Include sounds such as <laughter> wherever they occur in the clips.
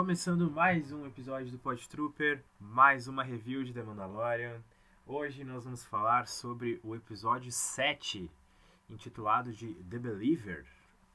começando mais um episódio do Pod Trooper, mais uma review de The Mandalorian. Hoje nós vamos falar sobre o episódio 7, intitulado de The Believer,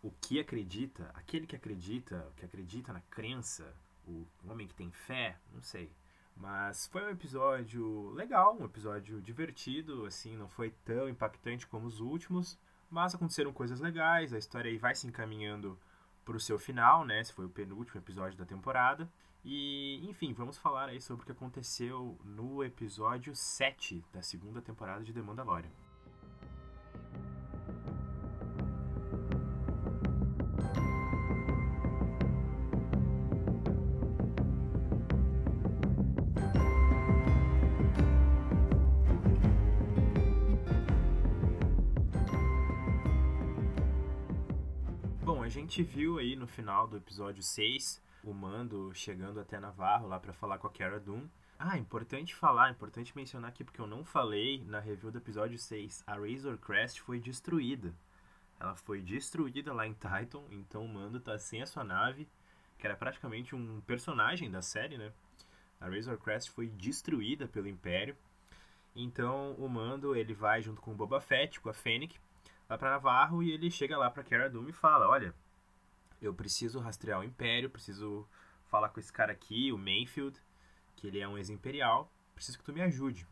o que acredita, aquele que acredita, que acredita na crença, o homem que tem fé, não sei. Mas foi um episódio legal, um episódio divertido, assim, não foi tão impactante como os últimos, mas aconteceram coisas legais, a história aí vai se encaminhando para o seu final, né? Esse foi o penúltimo episódio da temporada. E, enfim, vamos falar aí sobre o que aconteceu no episódio 7 da segunda temporada de The Mandalorian. Gente viu aí no final do episódio 6 o Mando chegando até Navarro lá para falar com a Cara Dune. Ah, importante falar, importante mencionar aqui porque eu não falei na review do episódio 6. A Razor Crest foi destruída. Ela foi destruída lá em Titan, então o Mando tá sem a sua nave, que era praticamente um personagem da série, né? A Razor Crest foi destruída pelo Império. Então o Mando ele vai junto com o Boba Fett, com a Fennec, lá para Navarro e ele chega lá para Cara Dune e fala: "Olha, eu preciso rastrear o Império, preciso falar com esse cara aqui, o Mayfield, que ele é um ex-imperial, preciso que tu me ajude.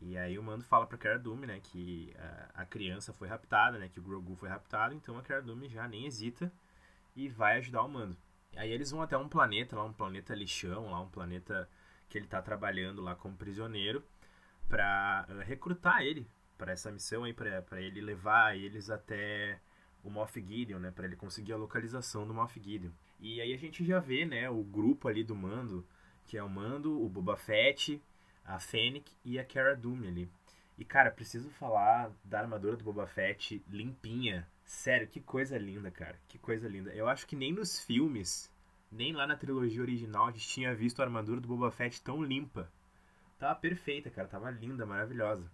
E aí o Mando fala pra Cara Dune, né, que a, a, criança foi raptada, né, que o Grogu foi raptado, então a Cara Dune já nem hesita e vai ajudar o Mando. Aí eles vão até um planeta, lá um planeta lixão, lá um planeta que ele tá trabalhando lá como prisioneiro, para uh, recrutar ele para essa missão aí, para ele levar eles até o Moff Gideon, né, para ele conseguir a localização do Moff Gideon. E aí a gente já vê, né, o grupo ali do Mando, que é o Mando, o Boba Fett, a Fennec e a Cara Dune ali. E cara, preciso falar da armadura do Boba Fett limpinha. Sério, que coisa linda, cara. Que coisa linda. Eu acho que nem nos filmes, nem lá na trilogia original a gente tinha visto a armadura do Boba Fett tão limpa. Tava perfeita, cara. Tava linda, maravilhosa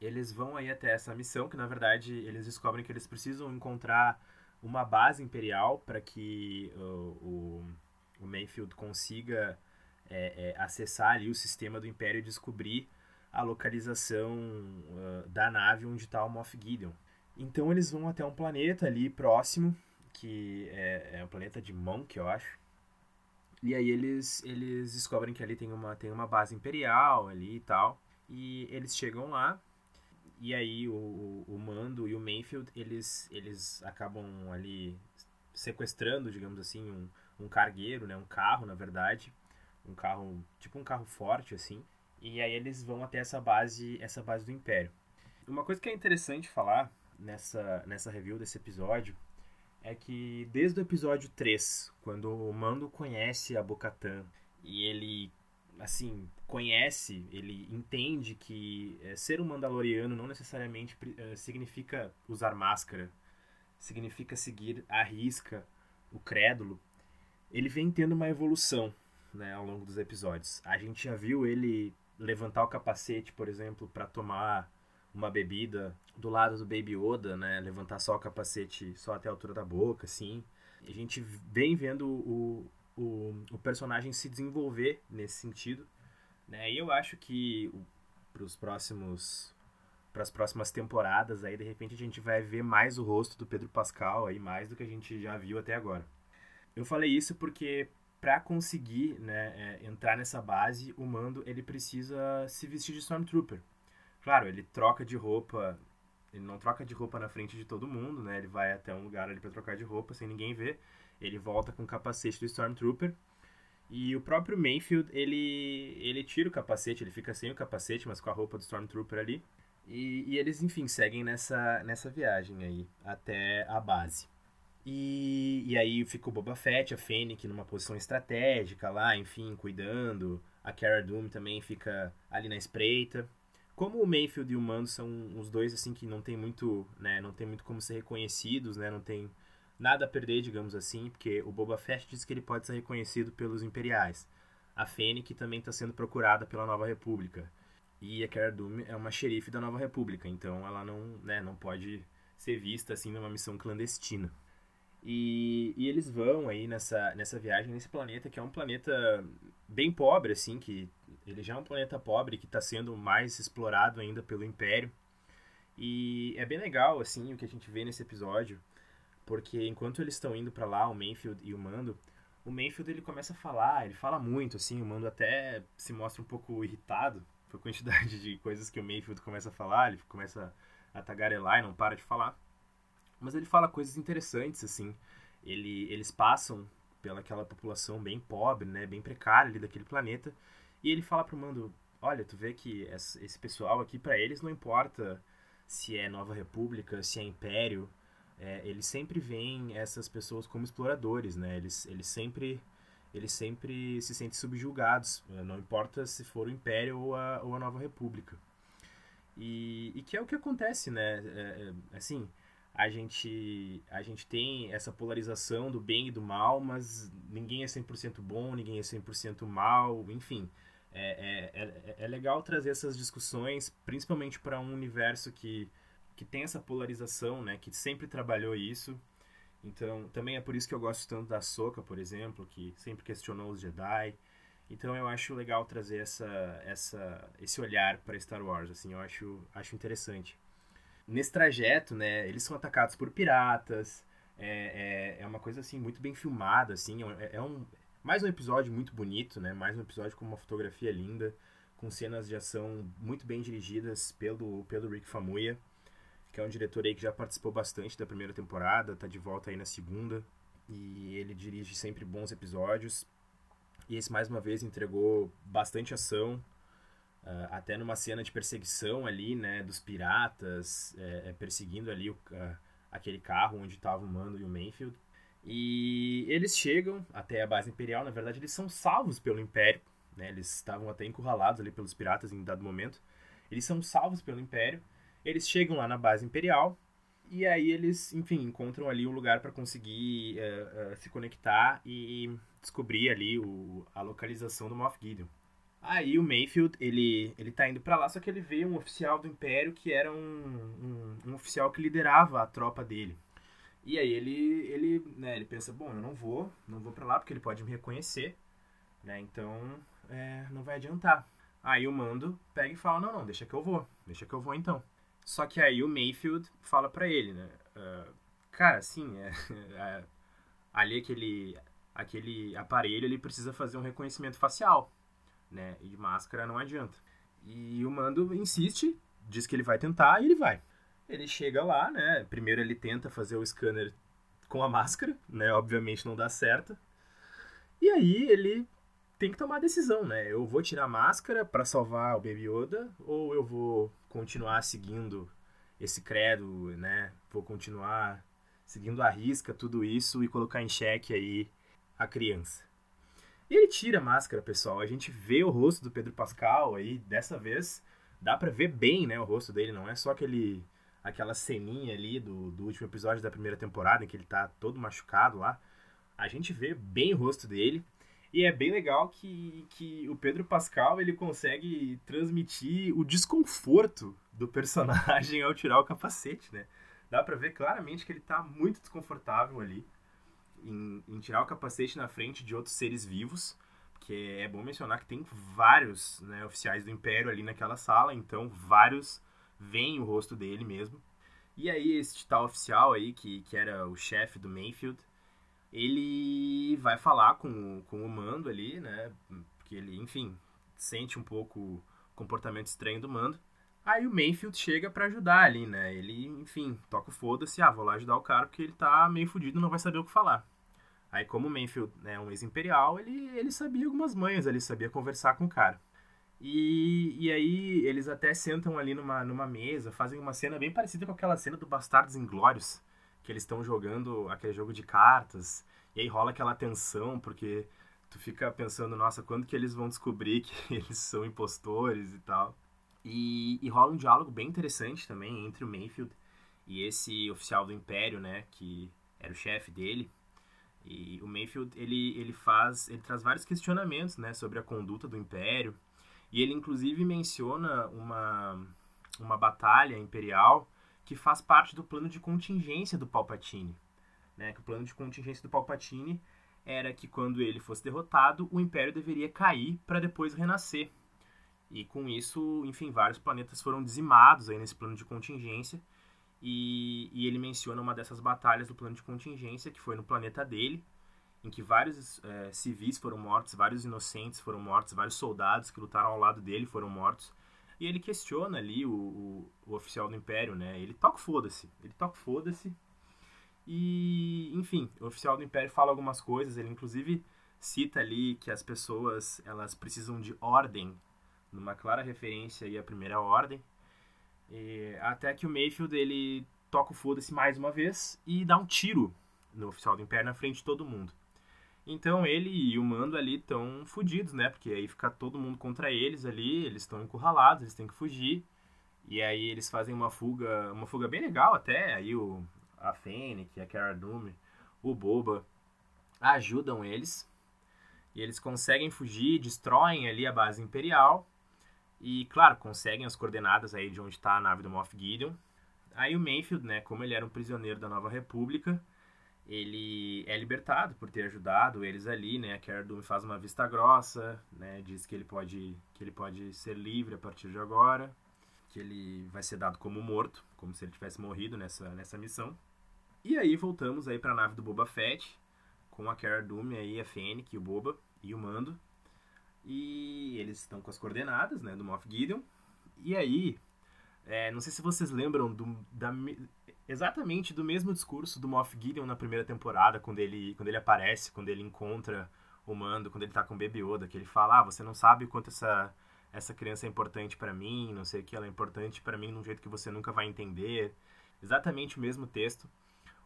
eles vão aí até essa missão, que na verdade eles descobrem que eles precisam encontrar uma base imperial para que uh, o, o Mayfield consiga é, é, acessar ali o sistema do Império e descobrir a localização uh, da nave onde está o Moff Gideon. Então eles vão até um planeta ali próximo, que é, é o planeta de Monk, eu acho. E aí eles, eles descobrem que ali tem uma, tem uma base imperial ali e tal. E eles chegam lá e aí o, o Mando e o Mayfield, eles, eles acabam ali sequestrando, digamos assim, um, um cargueiro, né? Um carro, na verdade. Um carro, tipo um carro forte, assim. E aí eles vão até essa base, essa base do Império. Uma coisa que é interessante falar nessa, nessa review desse episódio é que desde o episódio 3, quando o Mando conhece a Bocatan e ele assim, conhece, ele entende que é, ser um Mandaloriano não necessariamente é, significa usar máscara, significa seguir à risca o crédulo, ele vem tendo uma evolução né, ao longo dos episódios. A gente já viu ele levantar o capacete, por exemplo, para tomar uma bebida do lado do Baby Yoda, né? Levantar só o capacete só até a altura da boca, assim. A gente vem vendo o, o, o personagem se desenvolver nesse sentido. Né? E eu acho que para os próximos para as próximas temporadas aí de repente a gente vai ver mais o rosto do Pedro Pascal aí mais do que a gente já viu até agora. Eu falei isso porque para conseguir né, é, entrar nessa base, o Mando ele precisa se vestir de Stormtrooper. Claro, ele troca de roupa, ele não troca de roupa na frente de todo mundo, né? Ele vai até um lugar ali para trocar de roupa sem ninguém ver. Ele volta com o capacete do Stormtrooper. E o próprio Mayfield, ele, ele tira o capacete, ele fica sem o capacete, mas com a roupa do Stormtrooper ali. E, e eles, enfim, seguem nessa, nessa viagem aí, até a base. E, e aí fica o Boba Fett, a Fennec numa posição estratégica lá, enfim, cuidando. A Cara Dune também fica ali na espreita. Como o Mayfield e o Mando são os dois assim que não tem muito, né, não tem muito como ser reconhecidos, né, não tem nada a perder, digamos assim, porque o Boba Fett diz que ele pode ser reconhecido pelos Imperiais. A Fennec também está sendo procurada pela Nova República. E a Cara Dune é uma xerife da Nova República, então ela não, né, não pode ser vista assim numa missão clandestina. E, e eles vão aí nessa, nessa viagem, nesse planeta, que é um planeta bem pobre, assim, que ele já é um planeta pobre que está sendo mais explorado ainda pelo Império. E é bem legal, assim, o que a gente vê nesse episódio, porque enquanto eles estão indo para lá, o Mayfield e o Mando, o Mayfield ele começa a falar, ele fala muito, assim, o Mando até se mostra um pouco irritado com a quantidade de coisas que o Mayfield começa a falar, ele começa a tagarelar e não para de falar. Mas ele fala coisas interessantes, assim. Ele, eles passam pelaquela população bem pobre, né, bem precária ali daquele planeta, e ele fala pro Mando, olha, tu vê que esse pessoal aqui, para eles não importa se é Nova República, se é Império, é, eles sempre veem essas pessoas como exploradores, né? Eles, eles sempre eles sempre se sentem subjugados, né? não importa se for o Império ou a, ou a Nova República. E, e que é o que acontece, né? É, é, assim, a gente, a gente tem essa polarização do bem e do mal, mas ninguém é 100% bom, ninguém é 100% mal, enfim. É, é, é, é legal trazer essas discussões, principalmente para um universo que, que tem essa polarização, né? Que sempre trabalhou isso. Então, também é por isso que eu gosto tanto da Soka, por exemplo, que sempre questionou os Jedi. Então, eu acho legal trazer essa, essa, esse olhar para Star Wars, assim, eu acho, acho interessante nesse trajeto, né, eles são atacados por piratas. É, é, é uma coisa assim muito bem filmada, assim. É, é um mais um episódio muito bonito, né? Mais um episódio com uma fotografia linda, com cenas de ação muito bem dirigidas pelo pelo Rick Famuyiwa, que é um diretor aí que já participou bastante da primeira temporada, tá de volta aí na segunda e ele dirige sempre bons episódios. E esse mais uma vez entregou bastante ação, Uh, até numa cena de perseguição ali, né, dos piratas é, perseguindo ali o, uh, aquele carro onde estava o Mando e o Mayfield. E eles chegam até a base imperial, na verdade eles são salvos pelo Império, né, eles estavam até encurralados ali pelos piratas em dado momento. Eles são salvos pelo Império, eles chegam lá na base imperial e aí eles, enfim, encontram ali um lugar para conseguir uh, se conectar e descobrir ali o, a localização do Moff Gideon. Aí o Mayfield, ele, ele tá indo para lá, só que ele vê um oficial do Império que era um, um, um, oficial que liderava a tropa dele. E aí ele, ele, né, ele pensa, bom, eu não vou, não vou para lá porque ele pode me reconhecer, né, então é, não vai adiantar. Aí o Mando pega e fala, não, não, deixa que eu vou, deixa que eu vou então. Só que aí o Mayfield fala para ele, né, uh, cara, assim, é, <laughs> é, ali aquele, aquele aparelho, ele precisa fazer um reconhecimento facial né? E de máscara não adianta. E o Mando insiste, diz que ele vai tentar e ele vai. Ele chega lá, né? Primeiro ele tenta fazer o scanner com a máscara, né? Obviamente não dá certo. E aí ele tem que tomar a decisão, né? Eu vou tirar a máscara para salvar o Baby Yoda ou eu vou continuar seguindo esse credo, né? Vou continuar seguindo a risca tudo isso e colocar em xeque aí a criança. E ele tira a máscara, pessoal. A gente vê o rosto do Pedro Pascal aí, dessa vez dá para ver bem, né, o rosto dele, não é só aquele aquela ceninha ali do, do último episódio da primeira temporada em que ele tá todo machucado lá. A gente vê bem o rosto dele. E é bem legal que, que o Pedro Pascal ele consegue transmitir o desconforto do personagem ao tirar o capacete, né? Dá pra ver claramente que ele tá muito desconfortável ali em, em tirar o capacete na frente de outros seres vivos, que é bom mencionar que tem vários né, oficiais do Império ali naquela sala, então vários veem o rosto dele mesmo. E aí esse tal oficial aí, que, que era o chefe do Mayfield, ele vai falar com, com o Mando ali, né? Porque ele, enfim, sente um pouco o comportamento estranho do Mando. Aí o Mayfield chega para ajudar ali, né? Ele, enfim, toca o foda-se, ah, vou lá ajudar o cara porque ele tá meio fudido, não vai saber o que falar. Aí como o Mayfield é um ex-imperial, ele, ele sabia algumas manhas, ele sabia conversar com o cara. E, e aí eles até sentam ali numa, numa mesa, fazem uma cena bem parecida com aquela cena do Bastardos Inglórios, que eles estão jogando aquele jogo de cartas, e aí rola aquela tensão, porque tu fica pensando, nossa, quando que eles vão descobrir que <laughs> eles são impostores e tal. E, e rola um diálogo bem interessante também entre o Mayfield e esse oficial do Império, né, que era o chefe dele. E o Mayfield, ele, ele faz, ele traz vários questionamentos, né, sobre a conduta do Império. E ele inclusive menciona uma uma batalha imperial que faz parte do plano de contingência do Palpatine. né, que o plano de contingência do Palpatine era que quando ele fosse derrotado, o Império deveria cair para depois renascer. E com isso, enfim, vários planetas foram dizimados aí nesse plano de contingência. E, e ele menciona uma dessas batalhas do plano de contingência, que foi no planeta dele, em que vários é, civis foram mortos, vários inocentes foram mortos, vários soldados que lutaram ao lado dele foram mortos. E ele questiona ali o, o, o oficial do Império, né? Ele toca foda-se, ele toca foda-se. E, enfim, o oficial do Império fala algumas coisas, ele inclusive cita ali que as pessoas, elas precisam de ordem, numa clara referência aí à Primeira Ordem. E, até que o Mayfield, ele toca o foda-se mais uma vez e dá um tiro no oficial do Império na frente de todo mundo. Então ele e o Mando ali estão fudidos, né? Porque aí fica todo mundo contra eles ali, eles estão encurralados, eles têm que fugir. E aí eles fazem uma fuga, uma fuga bem legal até. Aí o, a Fennec, a Cara Dune, o Boba ajudam eles. E eles conseguem fugir, destroem ali a base imperial. E, claro, conseguem as coordenadas aí de onde está a nave do Moff Gideon. Aí o Mayfield, né, como ele era um prisioneiro da Nova República, ele é libertado por ter ajudado eles ali, né? A Cara Dune faz uma vista grossa, né? Diz que ele pode que ele pode ser livre a partir de agora, que ele vai ser dado como morto, como se ele tivesse morrido nessa nessa missão. E aí voltamos aí para a nave do Boba Fett com a Cara Dune aí, a Fennec, o Boba e o Mando. E eles estão com as coordenadas, né, do Moff Gideon. E aí, é, não sei se vocês lembram do, da, exatamente do mesmo discurso do Moff Gideon na primeira temporada, quando ele, quando ele aparece, quando ele encontra o Mando, quando ele tá com o Baby Yoda, que ele fala, ah, você não sabe o quanto essa, essa criança é importante para mim, não sei o que, ela é importante para mim de um jeito que você nunca vai entender. Exatamente o mesmo texto.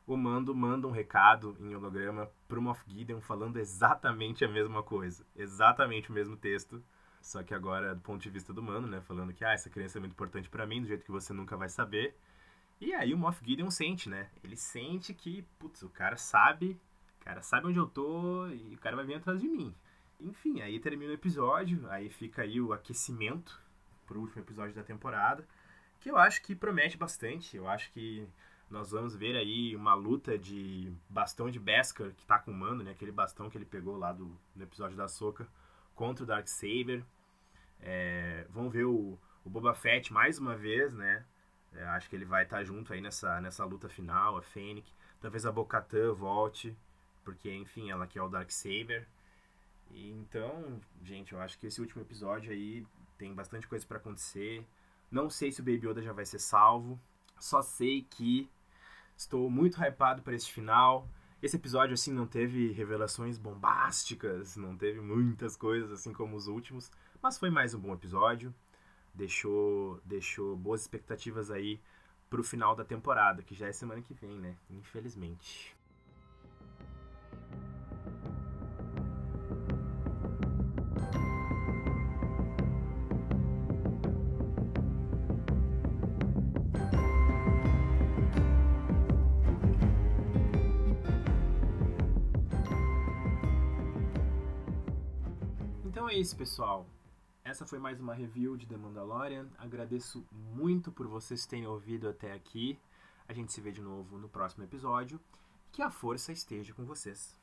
O Mando manda um recado em holograma pro Moff Gideon falando exatamente a mesma coisa. Exatamente o mesmo texto. Só que agora do ponto de vista do Mando, né? Falando que, ah, essa criança é muito importante para mim, do jeito que você nunca vai saber. E aí o Moff Gideon sente, né? Ele sente que, putz, o cara sabe, o cara sabe onde eu tô e o cara vai vir atrás de mim. Enfim, aí termina o episódio, aí fica aí o aquecimento pro último episódio da temporada, que eu acho que promete bastante. Eu acho que nós vamos ver aí uma luta de bastão de Beskar que tá com o Mando, né? Aquele bastão que ele pegou lá do, no episódio da Soca contra o Darksaber. É, vamos ver o, o Boba Fett mais uma vez, né? É, acho que ele vai estar tá junto aí nessa, nessa luta final, a Fennec. Talvez a Bocatã volte, porque, enfim, ela que é o Darksaber. E, então, gente, eu acho que esse último episódio aí tem bastante coisa para acontecer. Não sei se o Baby Yoda já vai ser salvo. Só sei que estou muito hypado para esse final. Esse episódio, assim, não teve revelações bombásticas, não teve muitas coisas, assim como os últimos. Mas foi mais um bom episódio deixou, deixou boas expectativas aí pro final da temporada, que já é semana que vem, né? Infelizmente. Então é isso, pessoal. Essa foi mais uma review de The Mandalorian. Agradeço muito por vocês terem ouvido até aqui. A gente se vê de novo no próximo episódio. Que a força esteja com vocês.